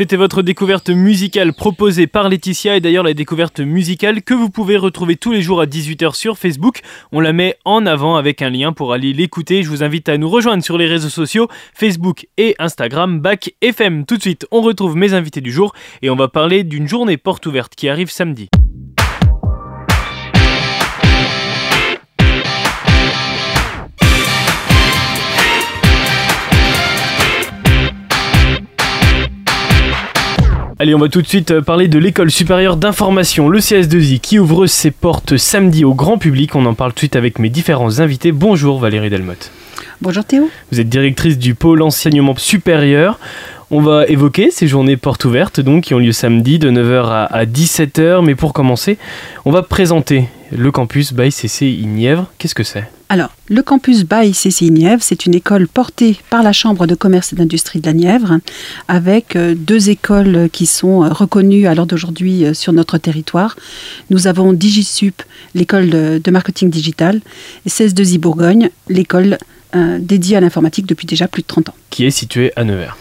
C'était votre découverte musicale proposée par Laetitia et d'ailleurs la découverte musicale que vous pouvez retrouver tous les jours à 18h sur Facebook. On la met en avant avec un lien pour aller l'écouter. Je vous invite à nous rejoindre sur les réseaux sociaux Facebook et Instagram Bac FM. Tout de suite, on retrouve mes invités du jour et on va parler d'une journée porte ouverte qui arrive samedi. Allez, on va tout de suite euh, parler de l'école supérieure d'information, le CS2I, qui ouvre ses portes samedi au grand public. On en parle tout de suite avec mes différents invités. Bonjour Valérie Delmotte. Bonjour Théo. Vous êtes directrice du pôle enseignement supérieur. On va évoquer ces journées portes ouvertes donc qui ont lieu samedi de 9h à 17h. Mais pour commencer, on va présenter le campus by CCI Nièvre. Qu'est-ce que c'est? Alors, le campus by CCI Nièvre, c'est une école portée par la Chambre de commerce et d'industrie de la Nièvre, avec euh, deux écoles qui sont euh, reconnues à l'heure d'aujourd'hui euh, sur notre territoire. Nous avons DigiSup, l'école de marketing digital, et 16 i Bourgogne, l'école dédiée à l'informatique depuis déjà plus de 30 ans. Qui est située à Nevers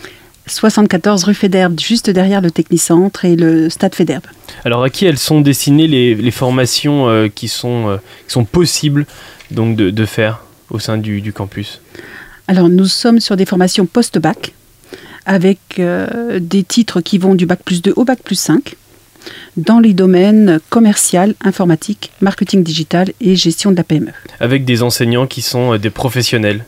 74 rue Fédherbe, juste derrière le Technicentre et le Stade Fédherbe. Alors à qui elles sont destinées les, formations qui, sont, qui sont possibles donc de, faire au sein du, campus? Alors nous sommes sur des formations post-bac avec euh, des titres qui vont du bac plus 2 au bac plus 5 dans les domaines commercial, informatique, marketing digital et gestion de la PME. Avec des enseignants qui sont euh, des professionnels,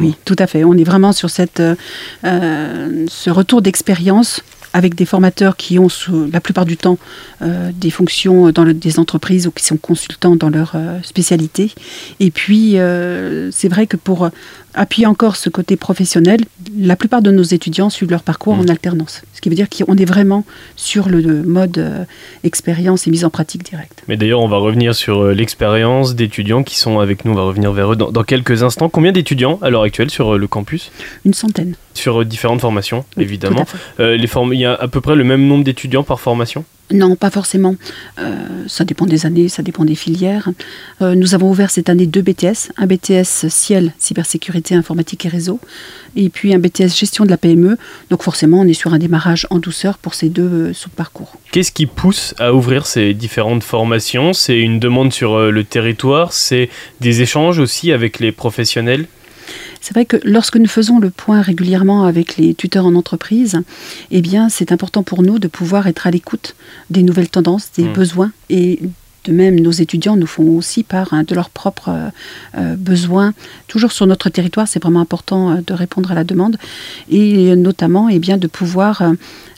Oui, tout à fait. On est vraiment sur cette, euh, ce retour d'expérience avec des formateurs qui ont la plupart du temps euh, des fonctions dans des entreprises ou qui sont consultants dans leur euh, spécialité. Et puis, euh, c'est vrai que pour appuyer encore ce côté professionnel, la plupart de nos étudiants suivent leur parcours en mmh. alternance. Ce qui veut dire qu'on est vraiment sur le mode expérience et mise en pratique directe. Mais d'ailleurs, on va revenir sur l'expérience d'étudiants qui sont avec nous. On va revenir vers eux dans, dans quelques instants. Combien d'étudiants à l'heure actuelle sur le campus? Une centaine sur différentes formations, évidemment. Euh, les il y a à peu près le même nombre d'étudiants par formation? Non, pas forcément. Euh, ça dépend des années, ça dépend des filières. Euh, nous avons ouvert cette année deux BTS, un BTS Ciel, cybersécurité, informatique et réseau, et puis un BTS gestion de la PME. Donc forcément, on est sur un démarrage en douceur pour ces deux sous-parcours. Qu'est-ce qui pousse à ouvrir ces différentes formations? C'est une demande sur le territoire, c'est des échanges aussi avec les professionnels? C'est vrai que lorsque nous faisons le point régulièrement avec les tuteurs en entreprise, eh bien, c'est important pour nous de pouvoir être à l'écoute des nouvelles tendances, des mmh. besoins et de même, nos étudiants nous font aussi part hein, de leurs propres euh, euh, besoins. Toujours sur notre territoire, c'est vraiment important euh, de répondre à la demande et notamment eh bien, de pouvoir,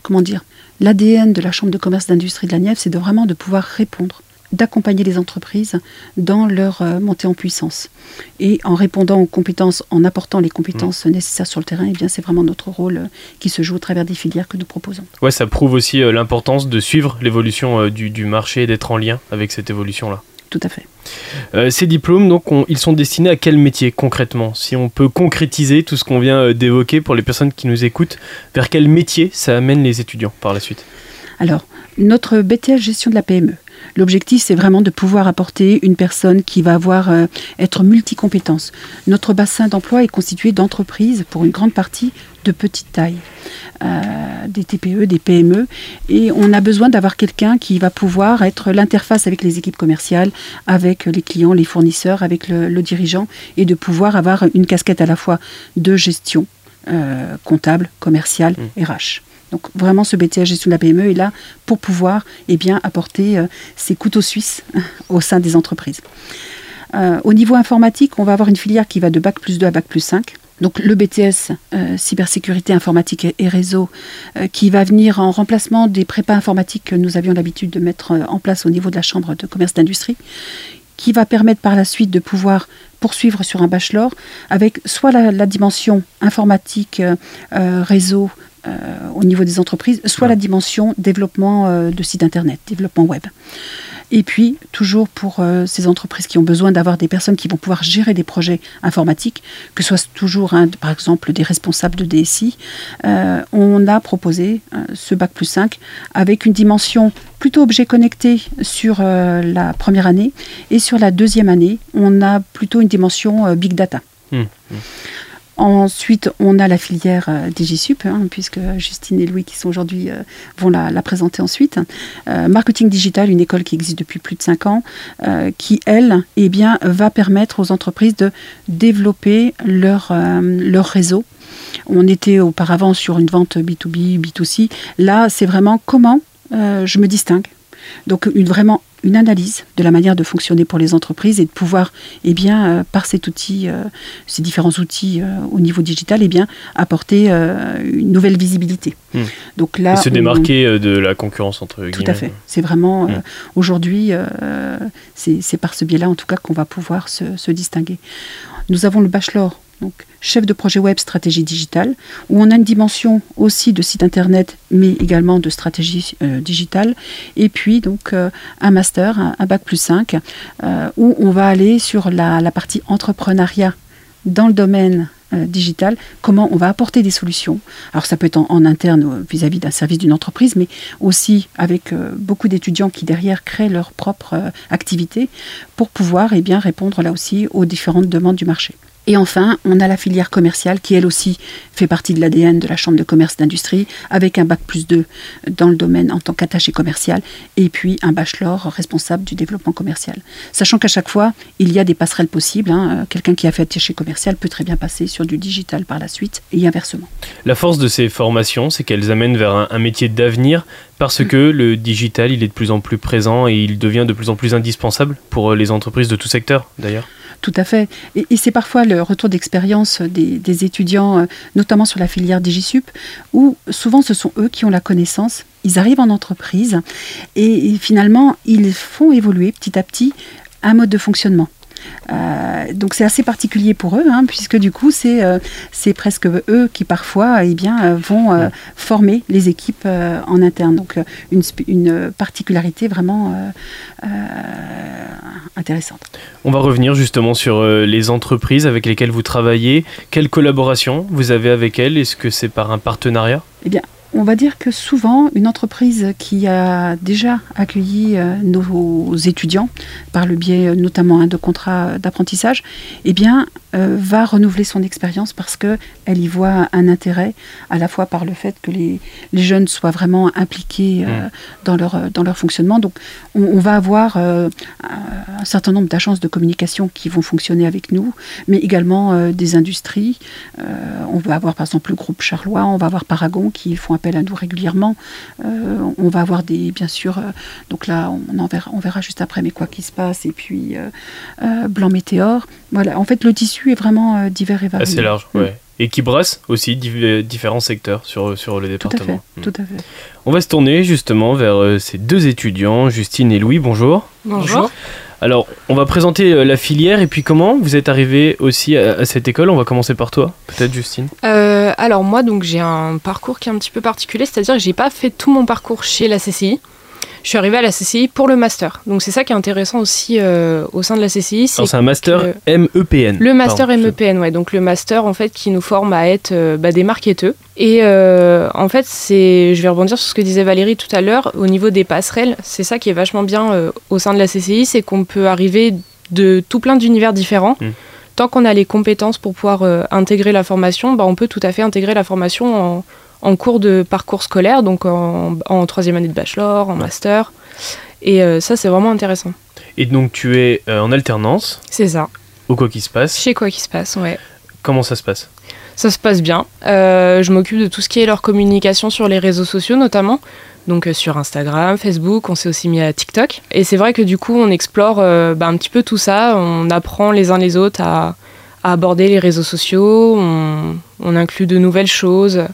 comment dire, l'ADN de la Chambre de commerce d'industrie de la Nièvre, c'est de vraiment de pouvoir répondre d'accompagner les entreprises dans leur euh, montée en puissance. Et en répondant aux compétences, en apportant les compétences mmh. nécessaires sur le terrain, et eh bien c'est vraiment notre rôle euh, qui se joue au travers des filières que nous proposons. Ouais, ça prouve aussi euh, l'importance de suivre l'évolution du, du, marché et d'être en lien avec cette évolution-là. Tout à fait. ces diplômes, donc, ils sont destinés à quel métier concrètement? Si on peut concrétiser tout ce qu'on vient d'évoquer pour les personnes qui nous écoutent, vers quel métier ça amène les étudiants par la suite? Alors, notre BTS gestion de la PME, L'objectif, c'est vraiment de pouvoir apporter une personne qui va avoir euh, être multicompétence. Notre bassin d'emploi est constitué d'entreprises, pour une grande partie, de petite taille, euh, des TPE, des PME, et on a besoin d'avoir quelqu'un qui va pouvoir être l'interface avec les équipes commerciales, avec les clients, les fournisseurs, avec le, dirigeant, et de pouvoir avoir une casquette à la fois de gestion euh, comptable, commerciale, RH. Donc vraiment, ce BTS gestion de la PME est là pour pouvoir eh bien, apporter euh, ses couteaux suisses au sein des entreprises. Euh, au niveau informatique, on va avoir une filière qui va de Bac plus 2 à Bac plus 5. Donc le BTS euh, cybersécurité informatique et, réseau qui va venir en remplacement des prépas informatiques que nous avions l'habitude de mettre en place au niveau de la chambre de commerce d'industrie qui va permettre par la suite de pouvoir poursuivre sur un bachelor avec soit la, dimension informatique, réseau, euh, au niveau des entreprises, soit la dimension développement euh, de sites internet, développement web. Et puis, toujours pour euh, ces entreprises qui ont besoin d'avoir des personnes qui vont pouvoir gérer des projets informatiques, que ce soit toujours, par exemple, des responsables de DSI, on a proposé ce Bac plus 5 avec une dimension plutôt objet connecté sur la première année et sur la deuxième année, on a plutôt une dimension Big Data. Mmh, mmh. Ensuite, on a la filière euh, DigiSup, hein, puisque Justine et Louis, qui sont aujourd'hui, euh, vont la, présenter ensuite. Euh, marketing digital, une école qui existe depuis plus de 5 ans, qui, elle, eh bien, va permettre aux entreprises de développer leur, leur réseau. On était auparavant sur une vente B2B, B2C. Là, c'est vraiment comment je me distingue. Donc, une, vraiment une analyse de la manière de fonctionner pour les entreprises et de pouvoir, eh bien, euh, par cet outil, euh, ces différents outils euh, au niveau digital, eh bien, apporter une nouvelle visibilité. Hmm. Donc là, et se démarquer de la concurrence entre guillemets. Tout à fait. C'est vraiment hmm. aujourd'hui, c'est par ce biais-là, en tout cas, qu'on va pouvoir se, se distinguer. Nous avons le bachelor donc chef de projet web stratégie digitale, où on a une dimension aussi de site internet, mais également de stratégie euh, digitale, et puis donc euh, un master, un, bac plus 5, euh, où on va aller sur la, partie entrepreneuriat dans le domaine digital, comment on va apporter des solutions. Alors ça peut être en, interne vis-à-vis d'un service d'une entreprise, mais aussi avec beaucoup d'étudiants qui derrière créent leur propre activité pour pouvoir eh répondre là aussi aux différentes demandes du marché. Et enfin, on a la filière commerciale qui, elle aussi, fait partie de l'ADN de la Chambre de commerce d'industrie, avec un bac plus 2 dans le domaine en tant qu'attaché commercial, et puis un bachelor responsable du développement commercial. Sachant qu'à chaque fois, il y a des passerelles possibles. Hein. Quelqu'un qui a fait attaché commercial peut très bien passer sur du digital par la suite, et inversement. La force de ces formations, c'est qu'elles amènent vers un, un métier d'avenir, parce mm. que le digital, il est de plus en plus présent et il devient de plus en plus indispensable pour les entreprises de tout secteur, d'ailleurs. Tout à fait. Et, c'est parfois le retour d'expérience des, étudiants, euh, notamment sur la filière DigiSup, où souvent ce sont eux qui ont la connaissance. Ils arrivent en entreprise et finalement, ils font évoluer petit à petit un mode de fonctionnement. Euh, donc c'est assez particulier pour eux, hein, puisque du coup c'est euh, c'est presque eux qui parfois eh bien, euh, vont former les équipes en interne. Donc une, une particularité vraiment intéressante. On va revenir justement sur les entreprises avec lesquelles vous travaillez. Quelle collaboration vous avez avec elles? Est-ce que c'est par un partenariat? Eh bien, on va dire que souvent, une entreprise qui a déjà accueilli euh, nos étudiants, par le biais euh, notamment hein, de contrats d'apprentissage, eh bien, euh, va renouveler son expérience parce qu'elle y voit un intérêt, à la fois par le fait que les, jeunes soient vraiment impliqués mmh. dans, leur, dans leur fonctionnement. Donc, on, va avoir un certain nombre d'agences de communication qui vont fonctionner avec nous, mais également des industries. on va avoir par exemple le groupe Charlois, on va avoir Paragon qui font appel à nous régulièrement. Euh, on va avoir des, bien sûr, euh, donc là, on, en verra, on verra juste après, mais quoi qu'il se passe, et puis euh, Blanc Météore. Voilà, en fait, le tissu est vraiment divers et varié. Assez large, mm. ouais. Et qui brasse aussi différents secteurs sur, sur le département. Mm. Tout à fait. On va se tourner justement vers ces deux étudiants, Justine et Louis. Bonjour. Bonjour. Alors, on va présenter euh, la filière et puis comment vous êtes arrivé aussi à, cette école. On va commencer par toi, peut-être Justine. Euh, alors moi, donc j'ai un parcours qui est un petit peu particulier, c'est-à-dire que j'ai pas fait tout mon parcours chez la CCI je suis arrivée à la CCI pour le master. Donc c'est ça qui est intéressant aussi euh, au sein de la CCI. C'est un master MEPN. Le master MEPN, ouais. Donc le master en fait qui nous forme à être euh, bah, des marketeurs. Et euh, en fait, c'est, je vais rebondir sur ce que disait Valérie tout à l'heure au niveau des passerelles. C'est ça qui est vachement bien au sein de la CCI, c'est qu'on peut arriver de tout plein d'univers différents. Hmm. Tant qu'on a les compétences pour pouvoir intégrer la formation, bah, on peut tout à fait intégrer la formation en en cours de parcours scolaire, donc en, troisième année de bachelor, en master. Et euh, ça, c'est vraiment intéressant. Et donc, tu es euh, en alternance C'est ça. Au quoi qui se passe Chez quoi qui se passe, ouais. Comment ça se passe? Ça se passe bien. Euh, je m'occupe de tout ce qui est leur communication sur les réseaux sociaux, notamment. Donc sur Instagram, Facebook, on s'est aussi mis à TikTok. Et c'est vrai que du coup, on explore bah, un petit peu tout ça. On apprend les uns les autres à, aborder les réseaux sociaux. on inclut de nouvelles choses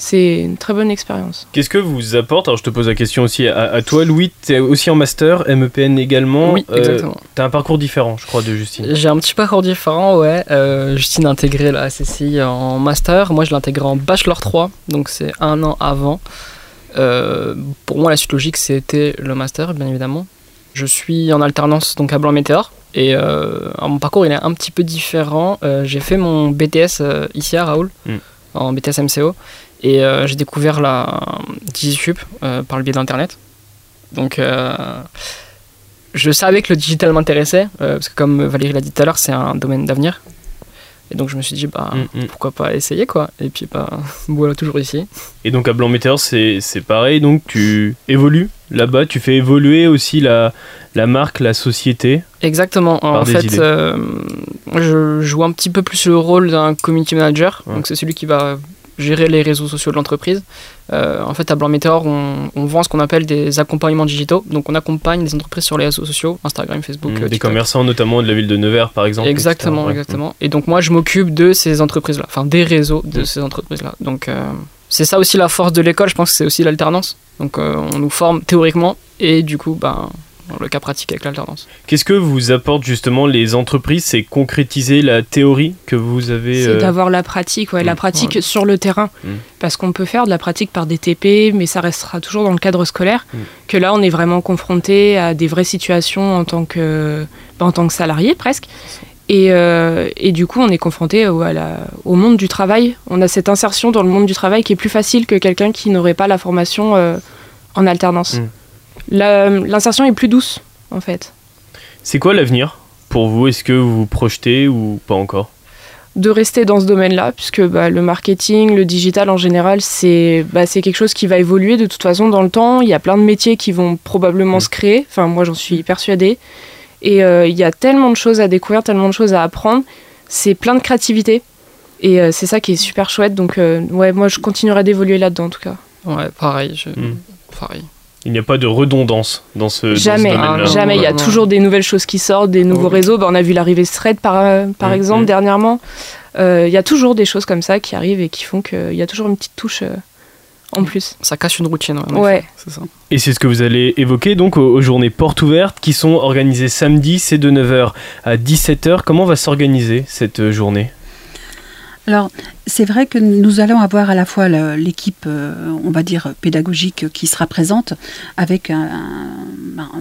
c'est une très bonne expérience. Qu'est-ce que vous apporte Alors je te pose la question aussi à, toi, Louis. Tu es aussi en master, MEPN également. Oui, euh, exactement. tu as un parcours différent, je crois, de Justine. J'ai un petit parcours différent, ouais. Euh, Justine a intégré la SSI en master. Moi, je l'ai intégré en bachelor 3, donc c'est un an avant. Euh, pour moi, la suite logique, c'était le master, bien évidemment. Je suis en alternance donc à Blanc Météor. Et mon parcours, il est un petit peu différent. J'ai fait mon BTS ici à Raoul, hmm. en BTS MCO. Et euh, j'ai découvert la DigiSup euh, par le biais d'Internet. Donc euh, je savais que le digital m'intéressait, parce que comme Valérie l'a dit tout à l'heure, c'est un domaine d'avenir. Et donc je me suis dit, bah, Mm, mm. pourquoi pas essayer quoi. Et puis, bah, voilà, toujours ici. Et donc à Blanc Météor, c'est pareil, donc tu évolues là-bas, tu fais évoluer aussi la, la marque, la société. Exactement. En fait, je joue un petit peu plus le rôle d'un community manager. Ouais. Donc, c'est celui qui va gérer les réseaux sociaux de l'entreprise. Euh, en fait, à Blanc Météor, on, on vend ce qu'on appelle des accompagnements digitaux. Donc, on accompagne les entreprises sur les réseaux sociaux, Instagram, Facebook, Mm, euh, des TikTok. commerçants notamment de la ville de Nevers par exemple. Exactement, etc. Exactement. Et donc moi, je m'occupe de ces entreprises-là, enfin des réseaux de Mm. ces entreprises-là. Donc euh, c'est ça aussi la force de l'école, je pense que c'est aussi l'alternance. Donc euh, on nous forme théoriquement et du coup, ben, le cas pratique avec l'alternance. Qu'est-ce que vous apportent justement les entreprises? C'est concrétiser la théorie que vous avez. C'est euh, d'avoir la pratique, ouais, la Mm. pratique sur le terrain. Mm. Parce qu'on peut faire de la pratique par des TP, mais ça restera toujours dans le cadre scolaire. Mm. Que là, on est vraiment confronté à des vraies situations en tant que, bah, en tant que salarié presque. Et, euh, et du coup, on est confronté au, à la- au monde du travail. On a cette insertion dans le monde du travail qui est plus facile que quelqu'un qui n'aurait pas la formation euh, en alternance. L'insertion est plus douce, en fait. C'est quoi l'avenir pour vous? Est-ce que vous vous projetez ou pas encore? De rester dans ce domaine-là, puisque bah, le marketing, le digital en général, c'est bah, c'est quelque chose qui va évoluer de toute façon dans le temps. Il y a plein de métiers qui vont probablement Mm. se créer. Enfin, moi, j'en suis persuadée. Et euh, il y a tellement de choses à découvrir, tellement de choses à apprendre. C'est plein de créativité. Et euh, c'est ça qui est super chouette. Donc, euh, ouais, moi, je continuerai d'évoluer là-dedans, en tout cas. Ouais, pareil. Je... Mm. pareil. Il n'y a pas de redondance dans ce, dans ce Jamais, domaine-là. Ah, non. jamais. Il y a toujours des nouvelles choses qui sortent, des nouveaux Oui. réseaux. Bah, on a vu l'arrivée Thread, par, par exemple, dernièrement. Euh, Il y a toujours des choses comme ça qui arrivent et qui font qu'il y a toujours une petite touche euh, en plus. Ça casse une routine. en. Ouais. C'est ça. Et c'est ce que vous allez évoquer donc aux, aux journées portes ouvertes qui sont organisées samedi, c'est de 9h à 17h. Comment va s'organiser cette euh, journée? Alors, c'est vrai que nous allons avoir à la fois l'équipe, euh, on va dire, pédagogique qui sera présente, avec un-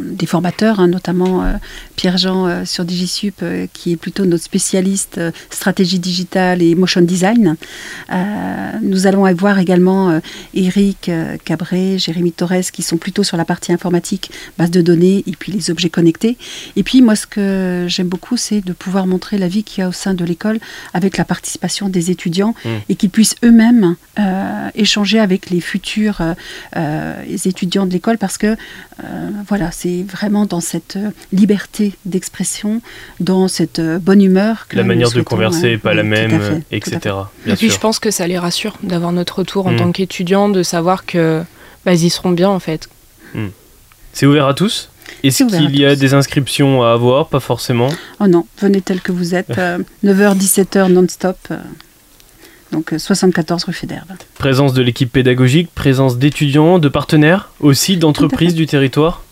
des formateurs, hein, notamment euh, Pierre-Jean euh, sur DigiSup, qui est plutôt notre spécialiste stratégie digitale et motion design. Nous allons avoir également Eric Cabré, Jérémy Torres, qui sont plutôt sur la partie informatique, base de données, et puis les objets connectés. Et puis, moi, ce que j'aime beaucoup, c'est de pouvoir montrer la vie qu'il y a au sein de l'école avec la participation des étudiants Mm. et qu'ils puissent eux-mêmes euh, échanger avec les futurs euh, euh, les étudiants de l'école parce que euh, voilà, c'est vraiment dans cette liberté d'expression, dans cette bonne humeur que La manière de converser n'est pas la même, fait, etc. Bien et puis sûr. je pense que ça les rassure d'avoir notre retour en Mm. tant qu'étudiant, de savoir que bah, ils seront bien en fait. C'est ouvert à tous? Est-ce qu'il y a tous. des inscriptions à avoir? Pas forcément. Oh non, venez tel que vous êtes, euh, 9h, 17h non-stop. euh, donc euh, 74 rue Fédère. Présence de l'équipe pédagogique, présence d'étudiants, de partenaires, aussi d'entreprises du territoire?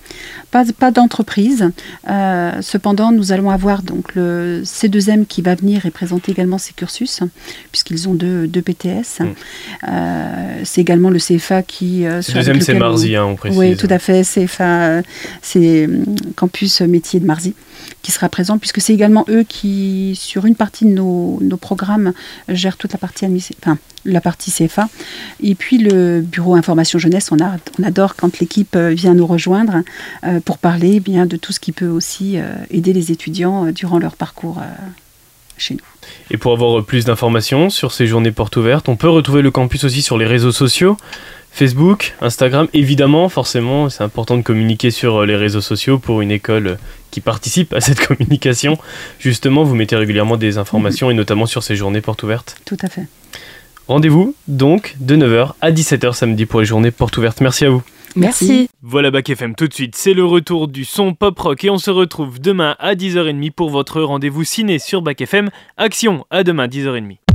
Pas, pas d'entreprise. Euh, cependant, nous allons avoir donc le C2M qui va venir et présenter également ses cursus, puisqu'ils ont deux, deux PTS. Mm. Euh, c'est également le CFA qui. euh, Le sur- deuxième, avec c'est lequel on- Marzi, hein, on précise. Oui, tout à fait. CFA, c'est hum, Campus Métier de Marzy qui sera présent, puisque c'est également eux qui, sur une partie de nos, nos programmes, gèrent toute la partie, enfin, la partie CFA. Et puis le bureau information jeunesse, on, a, on adore quand l'équipe vient nous rejoindre euh, pour parler eh bien de tout ce qui peut aussi euh, aider les étudiants euh, durant leur parcours euh, chez nous. Et pour avoir plus d'informations sur ces journées portes ouvertes, on peut retrouver le campus aussi sur les réseaux sociaux. Facebook, Instagram, évidemment, forcément, c'est important de communiquer sur euh, les réseaux sociaux pour une école euh, qui participe à cette communication. Justement, vous mettez régulièrement des informations et notamment sur ces journées portes ouvertes. Tout à fait. Rendez-vous donc de 9h à 17h samedi pour les journées portes ouvertes. Merci à vous. Merci. Voilà Bac FM tout de suite, c'est le retour du son pop rock et on se retrouve demain à 10h30 pour votre rendez-vous ciné sur Bac FM. Action, à demain 10h30.